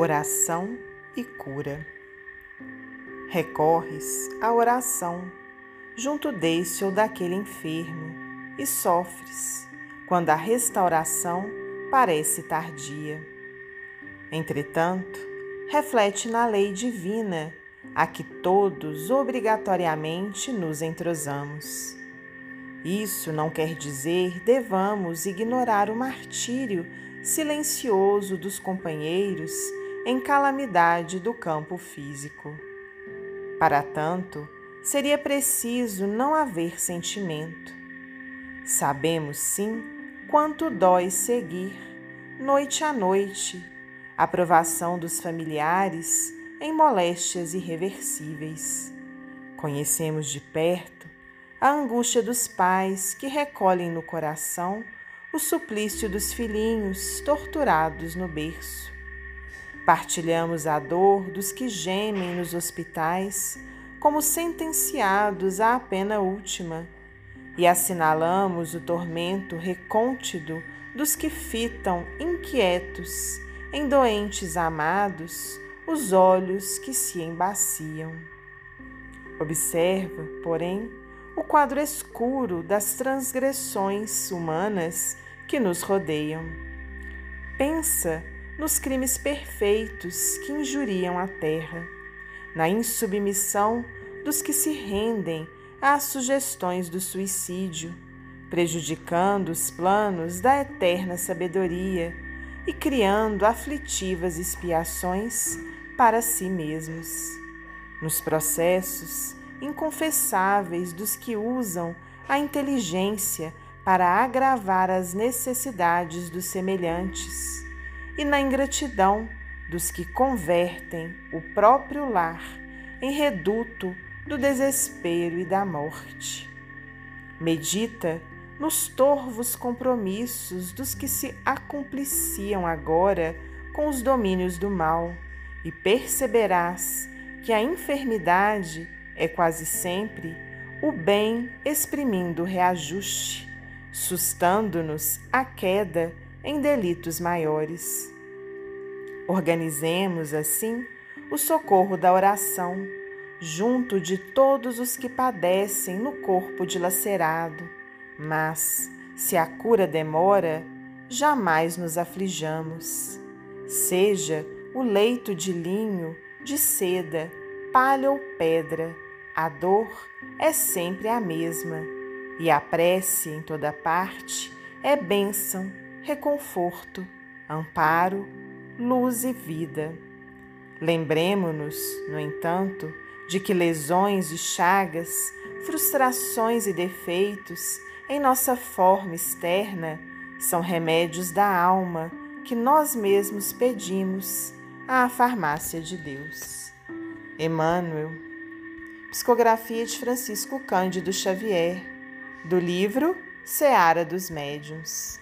Oração e cura. Recorres à oração junto deste ou daquele enfermo e sofres quando a restauração parece tardia. Entretanto, reflete na lei divina a que todos obrigatoriamente nos entrosamos. Isso não quer dizer devamos ignorar o martírio silencioso dos companheiros em calamidade do campo físico. Para tanto, seria preciso não haver sentimento. Sabemos sim quanto dói seguir, noite a noite, a provação dos familiares em moléstias irreversíveis. Conhecemos de perto a angústia dos pais que recolhem no coração o suplício dos filhinhos torturados no berço. Partilhamos a dor dos que gemem nos hospitais como sentenciados à pena última e assinalamos o tormento recôntido dos que fitam inquietos em doentes amados os olhos que se embaciam. Observa, porém, o quadro escuro das transgressões humanas que nos rodeiam. Pensa nos crimes perfeitos que injuriam a terra, na insubmissão dos que se rendem às sugestões do suicídio, prejudicando os planos da eterna sabedoria e criando aflitivas expiações para si mesmos. Nos processos inconfessáveis dos que usam a inteligência para agravar as necessidades dos semelhantes e na ingratidão dos que convertem o próprio lar em reduto do desespero e da morte. Medita nos torvos compromissos dos que se acumpliciam agora com os domínios do mal e perceberás que a enfermidade é quase sempre o bem exprimindo reajuste, sustando-nos a queda em delitos maiores. Organizemos, assim, o socorro da oração, junto de todos os que padecem no corpo dilacerado, mas, se a cura demora, jamais nos aflijamos. Seja o leito de linho, de seda, palha ou pedra, a dor é sempre a mesma, e a prece em toda parte é bênção, reconforto, amparo, luz e vida. Lembremos-nos, no entanto, de que lesões e chagas, frustrações e defeitos em nossa forma externa são remédios da alma que nós mesmos pedimos à farmácia de Deus. Emmanuel, psicografia de Francisco Cândido Xavier, do livro Seara dos Médiuns.